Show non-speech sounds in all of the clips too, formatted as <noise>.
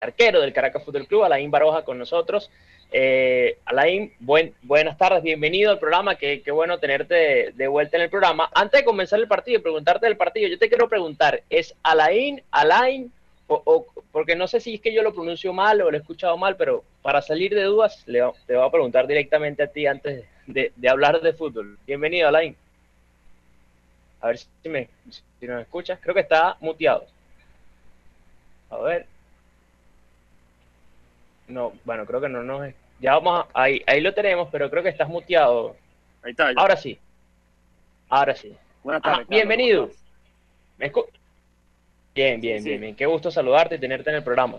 arquero del Caracas Fútbol Club, Alain Baroja con nosotros. Eh, Alain, buen, buenas tardes, bienvenido al programa, qué, bueno tenerte de, vuelta en el programa. Antes de comenzar el partido preguntarte del partido, yo te quiero preguntar, ¿es Alain, Alain, o, porque no sé si es que yo lo pronuncio mal o lo he escuchado mal, pero para salir de dudas, le, te voy a preguntar directamente a ti antes de, hablar de fútbol. Bienvenido, Alain. A ver si me si escuchas, creo que está muteado. A ver. No, bueno, creo que no nos. Ya vamos a, ahí, ahí lo tenemos, pero creo que estás muteado. Ahí está. Ahora sí. Ahora sí. Buenas tardes. bienvenido. bien, bien, bien, bien. Qué gusto saludarte y tenerte en el programa.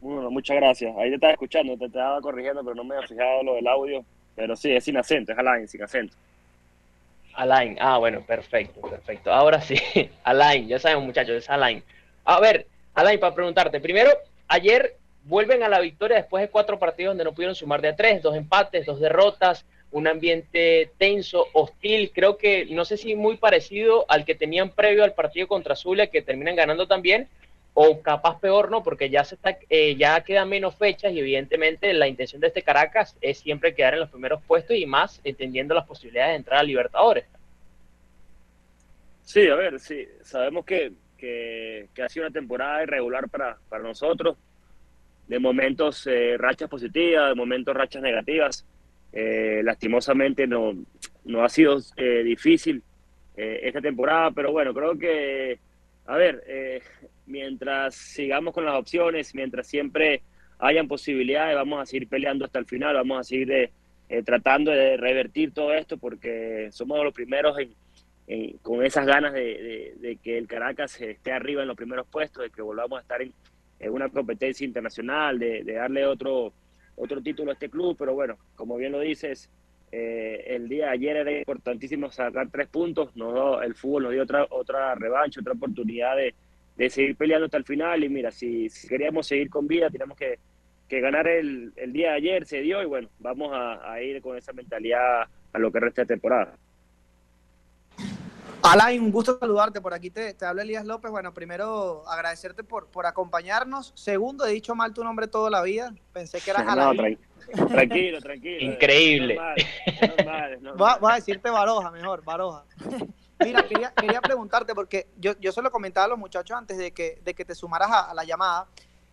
Bueno, muchas gracias. Ahí te estaba escuchando, te estaba corrigiendo, pero no me había fijado lo del audio. Pero sí, es sin acento, es Alain, sin acento. Alain, ah, bueno, perfecto, perfecto. Ahora sí, <laughs> Alain, ya sabemos muchachos, es Alain. A ver, Alain, para preguntarte, primero, ayer vuelven a la victoria después de cuatro partidos donde no pudieron sumar de a tres, dos empates, dos derrotas, un ambiente tenso, hostil, creo que no sé si muy parecido al que tenían previo al partido contra Zulia, que terminan ganando también, o capaz peor, ¿no? Porque ya se está, eh, ya quedan menos fechas y evidentemente la intención de este Caracas es siempre quedar en los primeros puestos y más entendiendo las posibilidades de entrar a Libertadores. Sí, a ver, sí, sabemos que, que, ha sido una temporada irregular para, para nosotros, de momentos eh, rachas positivas, de momentos rachas negativas. Eh, lastimosamente no, no ha sido difícil esta temporada, pero bueno, creo que, a ver, mientras sigamos con las opciones, mientras siempre hayan posibilidades, vamos a seguir peleando hasta el final, vamos a seguir eh, eh, tratando de revertir todo esto porque somos los primeros con esas ganas de, que el Caracas esté arriba en los primeros puestos, de que volvamos a estar en, una competencia internacional, de, darle otro, otro título a este club, pero bueno, como bien lo dices, eh, el día de ayer era importantísimo sacar tres puntos, el fútbol nos dio otra, otra revancha, otra oportunidad de seguir peleando hasta el final. Y mira, si, queríamos seguir con vida, tenemos que, ganar el, día de ayer, se dio y bueno, vamos a, ir con esa mentalidad a lo que resta de temporada. Alain, un gusto saludarte. Por aquí te, te habla Elías López. Bueno, primero agradecerte por, por acompañarnos. Segundo, he dicho mal tu nombre toda la vida. Pensé que eras <laughs> Alain. tranquilo, tranquilo. Increíble. Voy, a, decirte Baroja mejor, Baroja. Mira, quería, preguntarte, porque yo, yo se lo comentaba a los muchachos antes de que, de que te sumaras a, la llamada.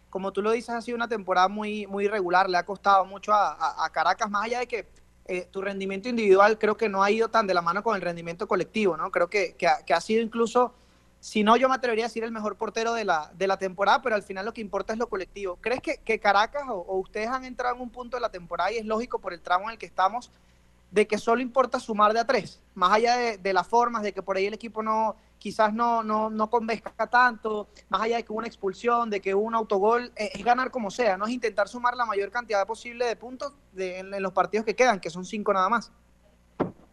Como tú lo dices, ha sido una temporada muy, muy irregular, le ha costado mucho a, Caracas, más allá de que eh, tu rendimiento individual creo que no ha ido tan de la mano con el rendimiento colectivo, ¿no? Creo que, que, ha, sido incluso, si no, yo me atrevería a decir el mejor portero de la, de la temporada, pero al final lo que importa es lo colectivo. ¿Crees que, que Caracas o, o, ustedes han entrado en un punto de la temporada y es lógico por el tramo en el que estamos? de que solo importa sumar de a tres, más allá de, las formas, de que por ahí el equipo no quizás no, no, no convenzca tanto, más allá de que una expulsión, de que un autogol, eh, es ganar como sea, no es intentar sumar la mayor cantidad posible de puntos en, los partidos que quedan, que son cinco nada más.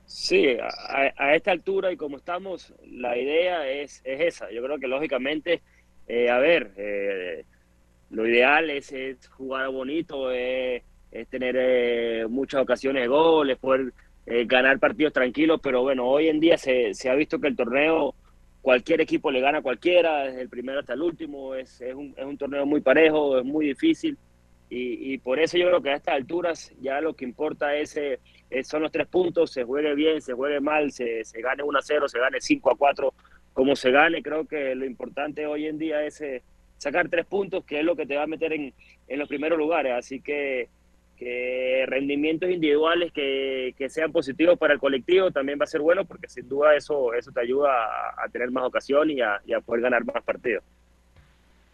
Sí, a, esta altura y como estamos, la idea es, es esa. Yo creo que lógicamente, eh, a ver, eh, lo ideal es, jugar bonito, es es tener eh, muchas ocasiones de goles, poder eh, ganar partidos tranquilos, pero bueno, hoy en día se, se, ha visto que el torneo, cualquier equipo le gana a cualquiera, desde el primero hasta el último, es, es, un, es un torneo muy parejo, es muy difícil, y, y, por eso yo creo que a estas alturas ya lo que importa es, eh, son los tres puntos, se juegue bien, se juegue mal, se, se gane 1 a 0, se gane 5 a 4, como se gane, creo que lo importante hoy en día es sacar tres puntos, que es lo que te va a meter en, en los primeros lugares, así que que rendimientos individuales que, sean positivos para el colectivo también va a ser bueno porque sin duda eso, eso te ayuda a, tener más ocasión y a, poder ganar más partidos.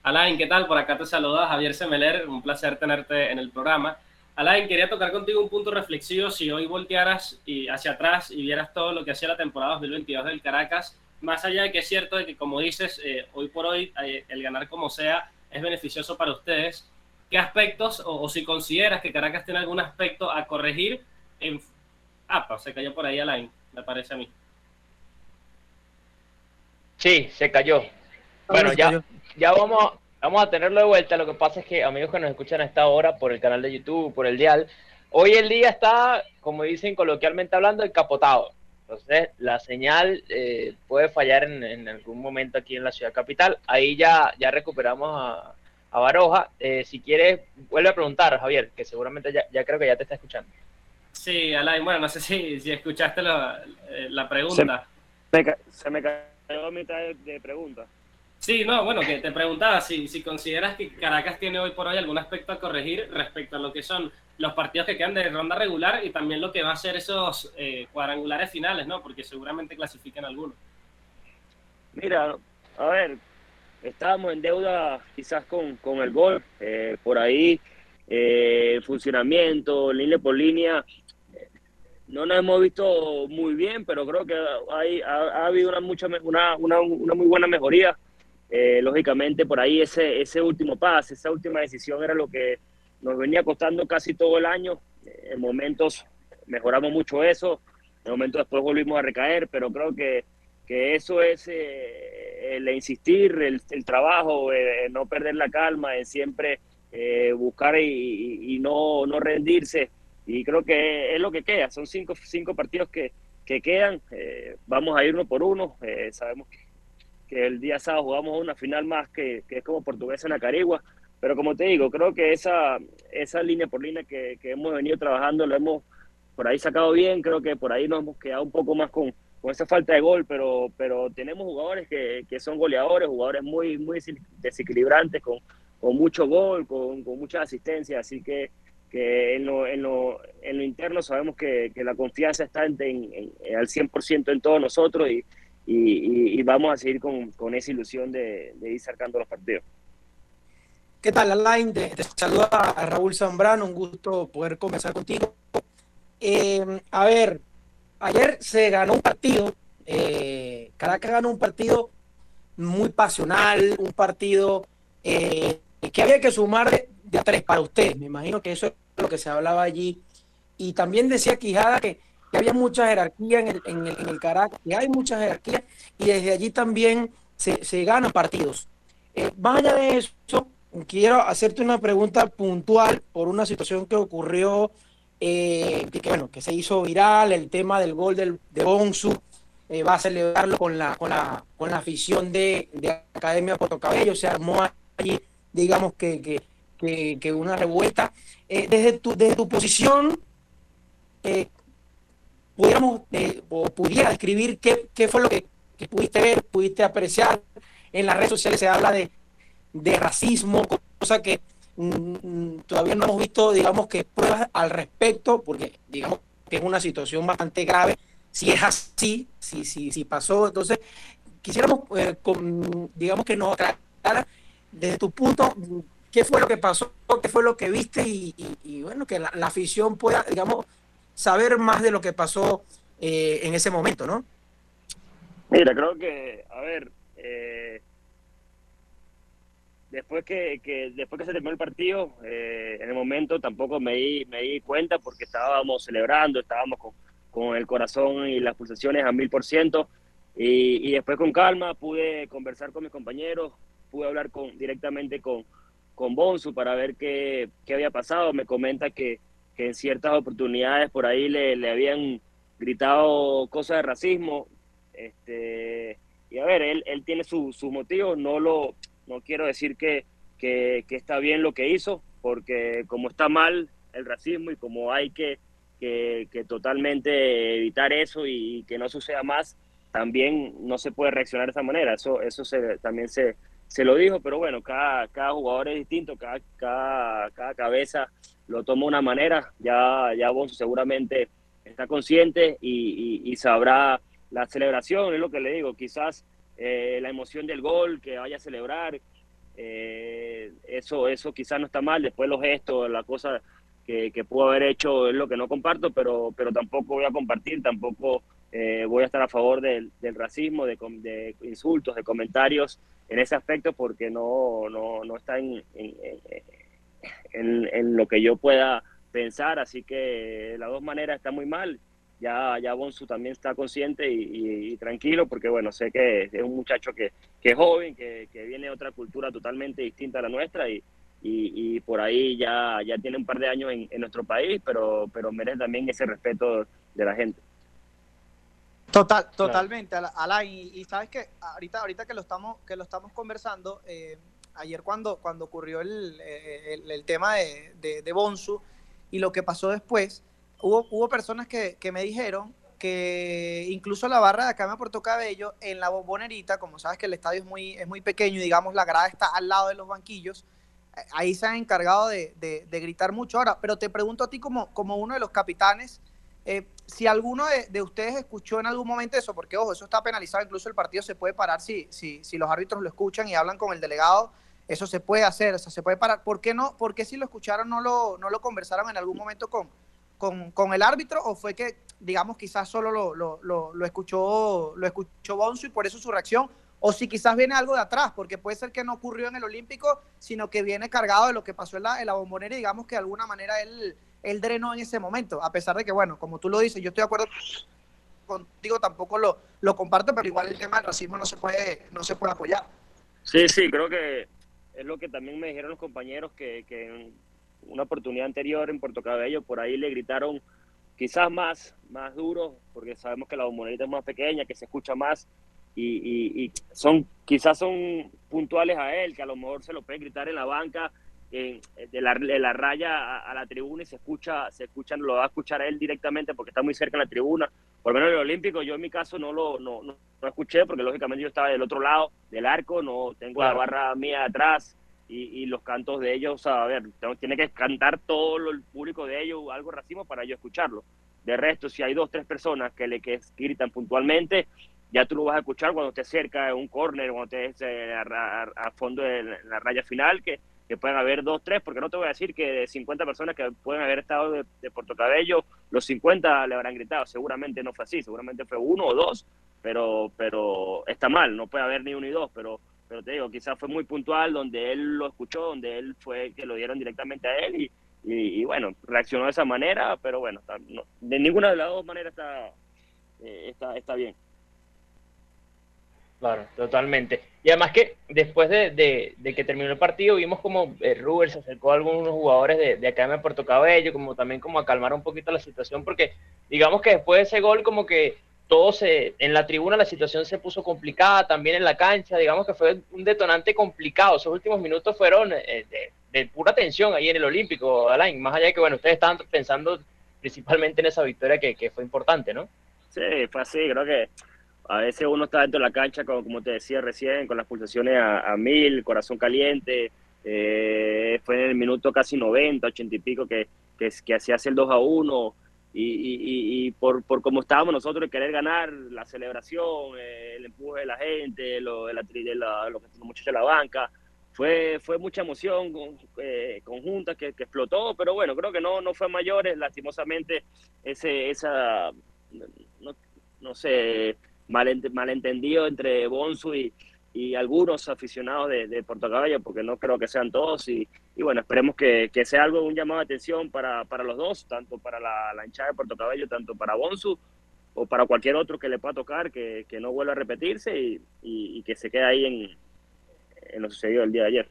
Alain, ¿qué tal? Por acá te saluda Javier Semeler, un placer tenerte en el programa. Alain, quería tocar contigo un punto reflexivo. Si hoy voltearas y hacia atrás y vieras todo lo que hacía la temporada 2022 del Caracas, más allá de que es cierto de que, como dices, eh, hoy por hoy eh, el ganar como sea es beneficioso para ustedes, qué aspectos, o, si consideras que Caracas tiene algún aspecto a corregir en... Ah, pues se cayó por ahí Alain, me parece a mí. Sí, se cayó. Bueno, ya, ya vamos, vamos a tenerlo de vuelta. Lo que pasa es que, amigos que nos escuchan a esta hora por el canal de YouTube, por el dial, hoy el día está, como dicen coloquialmente hablando, encapotado. Entonces, la señal eh, puede fallar en, algún momento aquí en la ciudad capital. Ahí ya, ya recuperamos a, a Baroja. Eh, si quieres, vuelve a preguntar, Javier, que seguramente ya, ya creo que ya te está escuchando. Sí, Alain, bueno, no sé si, si escuchaste la, eh, la pregunta. Se me, cayó a mitad de, pregunta. Sí, no, bueno, que te preguntaba si, si consideras que Caracas tiene hoy por hoy algún aspecto a corregir respecto a lo que son los partidos que quedan de ronda regular y también lo que va a ser esos eh, cuadrangulares finales, ¿no? Porque seguramente clasifican algunos. Mira, a ver, estábamos en deuda quizás con, con el gol, eh, por ahí eh, funcionamiento, línea por línea, no nos hemos visto muy bien, pero creo que hay, ha, habido una, mucha, una, una, una muy buena mejoría. Eh, lógicamente, por ahí ese, ese último pase, esa última decisión era lo que nos venía costando casi todo el año. En momentos mejoramos mucho eso, en momentos después volvimos a recaer, pero creo que, que eso es eh, el insistir, el, el trabajo, eh, no perder la calma, en siempre eh, buscar y, y, no, no rendirse. Y creo que es lo que queda, son cinco, cinco partidos que, que quedan, vamos a ir uno por uno, sabemos que, que, el día sábado jugamos una final más que, que es como Portuguesa en la Carigua, pero como te digo, creo que esa, esa línea por línea que, hemos venido trabajando lo hemos por ahí sacado bien, creo que por ahí nos hemos quedado un poco más con, con esa falta de gol, pero, pero tenemos jugadores que, que son goleadores, jugadores muy, muy desequilibrantes, con, con mucho gol, con, con mucha asistencia, así que, que en, lo, en, lo, en lo interno sabemos que, que la confianza está en, en, al 100% en todos nosotros y, y, vamos a seguir con, con esa ilusión de, ir sacando los partidos. ¿Qué tal, Alain? Te, te saluda a Raúl Zambrano, un gusto poder conversar contigo. Eh, a ver, ayer se ganó un partido, eh, Caracas ganó un partido muy pasional, un partido eh, que había que sumar de, tres para usted. Me imagino que eso es lo que se hablaba allí. Y también decía Quijada que, había mucha jerarquía en el, en, el, en el, Caracas, que hay mucha jerarquía, y desde allí también se, se ganan partidos. Eh, más allá de eso, quiero hacerte una pregunta puntual por una situación que ocurrió, eh, que, bueno, que se hizo viral, el tema del gol del, de Bonsu, eh, va a celebrarlo con la, con la, con la afición de, de Academia Cabello, se armó allí, digamos que, que, que, una revuelta. Eh, desde, tu, desde tu posición, eh, pudiéramos, o pudiera describir qué, qué fue lo que, que pudiste ver, pudiste apreciar. En las redes sociales se habla de de racismo, cosa que mm, todavía no hemos visto, digamos, que pruebas al respecto, porque digamos que es una situación bastante grave. Si es así, si, si, si pasó, entonces quisiéramos, eh, digamos, que nos aclarara desde tu punto qué fue lo que pasó, qué fue lo que viste y bueno, que la, la, afición pueda, digamos, saber más de lo que pasó eh, en ese momento, ¿no? Mira, creo que, a ver, eh, después que, que, después que se terminó el partido, eh, en el momento tampoco me di, me di cuenta porque estábamos celebrando, estábamos con, con el corazón y las pulsaciones a mil por ciento. Y, después con calma pude conversar con mis compañeros, pude hablar con, directamente con, con Bonsu para ver qué, qué había pasado. Me comenta que, que en ciertas oportunidades por ahí le, le habían gritado cosas de racismo. Este, y a ver, él, él tiene sus su motivos, no lo, no quiero decir que, que, está bien lo que hizo, porque como está mal el racismo y como hay que, que, totalmente evitar eso y que no suceda más, también no se puede reaccionar de esa manera. Eso, eso también se, se lo dijo, pero bueno, cada, cada jugador es distinto, cada, cada, cada cabeza lo toma de una manera. Ya, ya Bonzo seguramente está consciente y sabrá la celebración, es lo que le digo, quizás eh, la emoción del gol, que vaya a celebrar, eh, eso, eso quizás no está mal, después los gestos, la cosa que, que, pudo haber hecho es lo que no comparto, pero, pero tampoco voy a compartir, tampoco eh, voy a estar a favor del, del racismo, de, de, insultos, de comentarios en ese aspecto, porque no, no, no está en, en, en, lo que yo pueda pensar, así que las dos maneras está muy mal ya, ya Bonsu también está consciente y, y, y, tranquilo, porque bueno, sé que es un muchacho que, que es joven, que, que, viene de otra cultura totalmente distinta a la nuestra y, y, por ahí ya, ya tiene un par de años en, en, nuestro país, pero, pero merece también ese respeto de la gente. Total, totalmente, Alain. Y, y, sabes que ahorita, ahorita que lo estamos, que lo estamos conversando, eh, ayer cuando, cuando ocurrió el, el, tema de, de, Bonsu y lo que pasó después, hubo, hubo personas que, que, me dijeron que incluso la barra de acá me Puerto Cabello, en la bombonerita, como sabes que el estadio es muy, es muy pequeño y digamos la grada está al lado de los banquillos, eh, ahí se han encargado de, de gritar mucho. Ahora, pero te pregunto a ti como, como uno de los capitanes, eh, si alguno de, ustedes escuchó en algún momento eso, porque ojo, eso está penalizado, incluso el partido se puede parar si, si, si los árbitros lo escuchan y hablan con el delegado, eso se puede hacer, eso se puede parar. ¿Por qué no? ¿Por qué si lo escucharon no lo, no lo conversaron en algún momento con, con, con el árbitro? ¿O fue que, digamos, quizás solo lo, lo, lo, escuchó, lo escuchó Bonzo y por eso su reacción? O si quizás viene algo de atrás, porque puede ser que no ocurrió en el Olímpico, sino que viene cargado de lo que pasó en la, en la bombonera y digamos que de alguna manera él él drenó en ese momento, a pesar de que, bueno, como tú lo dices, yo estoy de acuerdo contigo, tampoco lo, lo comparto, pero igual el tema del racismo no se puede, no se puede apoyar. Sí, sí, creo que es lo que también me dijeron los compañeros que, que una oportunidad anterior en Puerto Cabello, por ahí le gritaron quizás más, más duro, porque sabemos que la bombonera es más pequeña, que se escucha más, y, y, son quizás son puntuales a él, que a lo mejor se lo pueden gritar en la banca, de, la, la, raya a, la tribuna y se escucha, se escuchan, lo va a escuchar él directamente porque está muy cerca en la tribuna. Por lo menos en el Olímpico, yo en mi caso no lo no, no, escuché porque lógicamente yo estaba del otro lado del arco, no tengo la barra mía atrás y, y, los cantos de ellos, a ver, tiene que cantar todo el público de ellos algo racimo para yo escucharlo. De resto, si hay dos, tres personas que le que gritan puntualmente, ya tú lo vas a escuchar cuando estés cerca de un córner, cuando estés eh, a, fondo de la raya final, que que pueden haber dos, tres, porque no te voy a decir que de 50 personas que pueden haber estado de, de Puerto Cabello, los 50 le habrán gritado. Seguramente no fue así, seguramente fue uno o dos, pero, pero está mal, no puede haber ni uno ni dos, pero, pero te digo, quizás fue muy puntual donde él lo escuchó, donde él fue que lo dieron directamente a él y, y, bueno, reaccionó de esa manera, pero bueno, de ninguna de las dos maneras está, eh, está, está bien. Claro, totalmente. Y además que después de, que terminó el partido vimos como eh, se acercó a algunos jugadores de, de acá de Puerto Cabello, como también como a calmar un poquito la situación, porque digamos que después de ese gol como que todo se, en la tribuna la situación se puso complicada, también en la cancha, digamos que fue un detonante complicado. Esos últimos minutos fueron eh, de, pura tensión ahí en el Olímpico, Alain, más allá de que, bueno, ustedes estaban pensando principalmente en esa victoria que, que fue importante, ¿no? Sí, fue así, creo que a veces uno está dentro de la cancha, como, como te decía recién, con las pulsaciones a, mil, corazón caliente. Eh, fue en el minuto casi 90, 80 y pico que, que, que se hace el 2 a 1. Y, y, y, por, por cómo estábamos nosotros de querer ganar, la celebración, eh, el empuje de la gente, lo, de la, de la, los muchachos de la banca, fue, fue mucha emoción eh, conjunta que, que, explotó, pero bueno, creo que no, no fue mayores, lastimosamente ese, esa, no, no sé, malentendido entre Bonsu y, y algunos aficionados de, de Puerto Cabello, porque no creo que sean todos. Y, y bueno, esperemos que, que, sea algo, un llamado de atención para, para los dos, tanto para la, la, hinchada de Puerto Cabello, tanto para Bonsu o para cualquier otro que le pueda tocar, que, que no vuelva a repetirse y, y, que se quede ahí en, en, lo sucedido el día de ayer.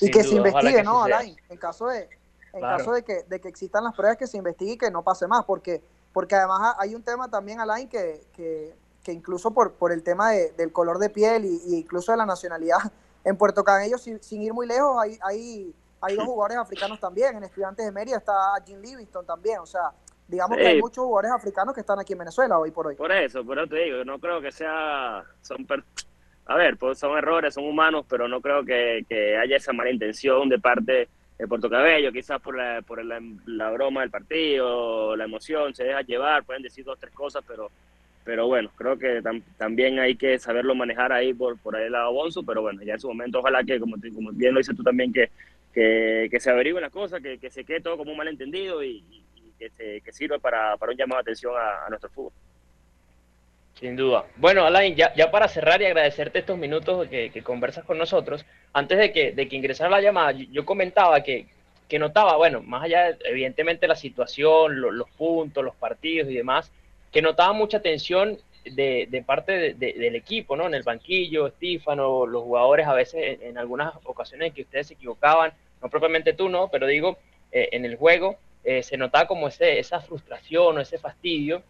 Y que se investigue, ¿no, Alain? En caso de, en caso de que, de que existan las pruebas, que se investigue y que no pase más, porque porque además hay un tema también, Alain, que, que, que incluso por, por el tema de, del color de piel y, incluso de la nacionalidad, <laughs> en Puerto Cabello, sin, sin ir muy lejos, hay, hay, hay dos <laughs> jugadores africanos también. En Estudiantes de Mérida está Jim Livingston también. O sea, digamos que hay muchos jugadores africanos que están aquí en Venezuela hoy por hoy. Por eso, por eso te digo, no creo que sea... Son A ver, pues son errores, son humanos, pero no creo que, que haya esa mala intención de parte de Puerto Cabello, quizás por, la, por la, broma del partido, la emoción, se deja llevar, pueden decir dos, tres cosas, pero, pero bueno, creo que también hay que saberlo manejar ahí por, por ahí el lado Bonzo, pero bueno, ya en su momento ojalá que, como, como bien lo dices tú también, que, que, se averigüen las cosas, que, se quede todo como un malentendido y, que, se, sirva para, un llamado de atención a nuestro fútbol. Sin duda. Bueno, Alain, ya, ya para cerrar y agradecerte estos minutos que, que conversas con nosotros, antes de que, de que ingresara la llamada, yo, comentaba que, que, notaba, bueno, más allá de, evidentemente la situación, los puntos, los partidos y demás, que notaba mucha tensión de, parte de, del equipo, ¿no? En el banquillo, Estífano, los jugadores a veces en, algunas ocasiones que ustedes se equivocaban, no propiamente tú, ¿no? Pero digo, eh, en el juego eh, se notaba como ese, esa frustración o ese fastidio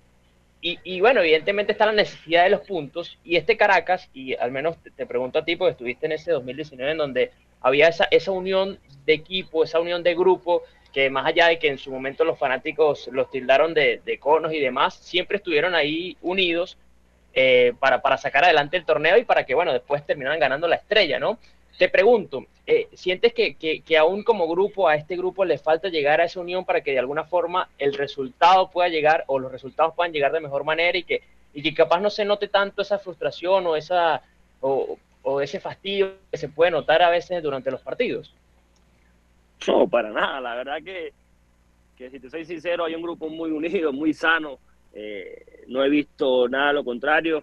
y, bueno, evidentemente está la necesidad de los puntos y este Caracas, y al menos te, pregunto a ti, porque estuviste en ese 2019 en donde había esa, esa unión de equipo, esa unión de grupo, que más allá de que en su momento los fanáticos los tildaron de, de conos y demás, siempre estuvieron ahí unidos eh, para, para sacar adelante el torneo y para que, bueno, después terminaran ganando la estrella, ¿no? Te pregunto, eh, ¿sientes que, que, aún como grupo, a este grupo le falta llegar a esa unión para que de alguna forma el resultado pueda llegar o los resultados puedan llegar de mejor manera y que, y capaz no se note tanto esa frustración o, esa, o, ese fastidio que se puede notar a veces durante los partidos? No, para nada. La verdad que, que si te soy sincero, hay un grupo muy unido, muy sano. Eh, no he visto nada lo contrario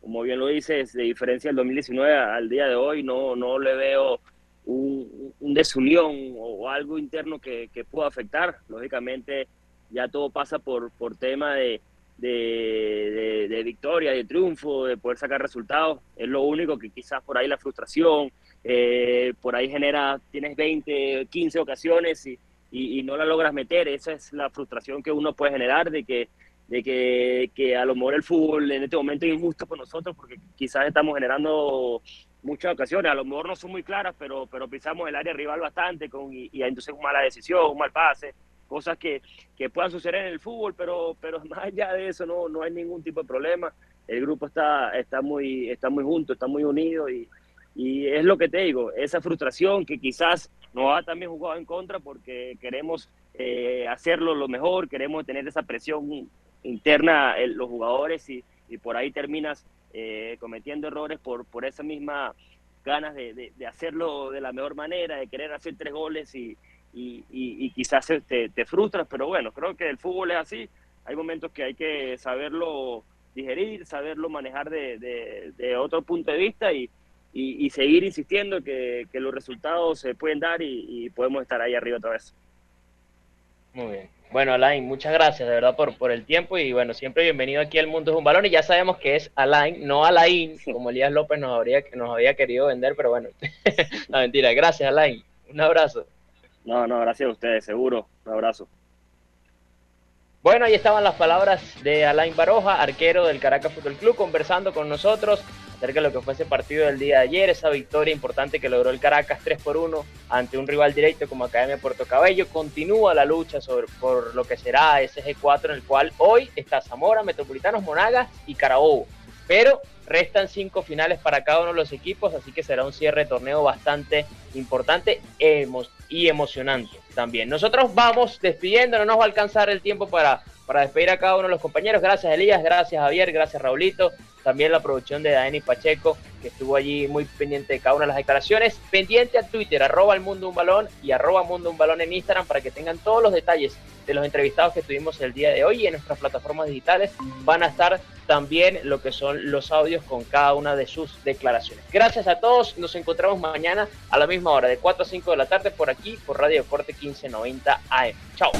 como bien lo dices, de diferencia del 2019 al día de hoy, no, no le veo un, desunión o algo interno que, que, pueda afectar. Lógicamente, ya todo pasa por, por tema de, de, de, victoria, de triunfo, de poder sacar resultados. Es lo único que quizás por ahí la frustración, eh, por ahí genera, tienes 20, 15 ocasiones y, y, no la logras meter. Esa es la frustración que uno puede generar de que de que, a lo mejor el fútbol en este momento es injusto con nosotros porque quizás estamos generando muchas ocasiones, a lo mejor no son muy claras, pero, pero pisamos el área rival bastante con, y, y entonces una mala decisión, un mal pase, cosas que, que, puedan suceder en el fútbol, pero, pero <laughs> más allá de eso no, no hay ningún tipo de problema. El grupo está, está, muy, está muy junto, está muy unido y, y es lo que te digo, esa frustración que quizás nos ha también jugado en contra porque queremos eh, hacerlo lo mejor, queremos tener esa presión interna los jugadores y, por ahí terminas eh, cometiendo errores por, por esa misma ganas de, hacerlo de la mejor manera, de querer hacer tres goles y, y, quizás te, te, frustras, pero bueno, creo que el fútbol es así, hay momentos que hay que saberlo digerir, saberlo manejar de, de otro punto de vista y, y, seguir insistiendo que, que, los resultados se pueden dar y podemos estar ahí arriba otra vez. Muy bien. Bueno, Alain, muchas gracias de verdad por, por el tiempo y bueno, siempre bienvenido aquí al Mundo es un Balón y ya sabemos que es Alain, no Alain, <laughs> como Elías López nos, habría, nos había querido vender, pero bueno, <laughs> la mentira. Gracias, Alain. Un abrazo. No, no, gracias a ustedes, seguro. Un abrazo. Bueno, ahí estaban las palabras de Alain Baroja, arquero del Caracas Fútbol Club, conversando con nosotros acerca de lo que fue ese partido del día de ayer, esa victoria importante que logró el Caracas 3 por 1 ante un rival directo como Academia Puerto Cabello. Continúa la lucha por lo que será ese G4 en el cual hoy está Zamora, Metropolitanos, Monagas y Carabobo. Pero restan cinco finales para cada uno de los equipos, así que será un cierre de torneo bastante importante y emocionante también. Nosotros vamos despidiendo, no nos va a alcanzar el tiempo para, para despedir a cada uno de los compañeros. Gracias Elías, gracias Javier, gracias Raulito, también la producción de Dani Pacheco, que estuvo allí muy pendiente de cada una de las declaraciones. Pendiente a Twitter, arroba el mundo un balón y arroba mundo un balón en Instagram para que tengan todos los detalles de los entrevistados que tuvimos el día de hoy y en nuestras plataformas digitales van a estar también lo que son los audios con cada una de sus declaraciones. Gracias a todos, nos encontramos mañana a la misma hora, de 4 a 5 de la tarde por aquí, por Radio Corte 1590 AM. Chao.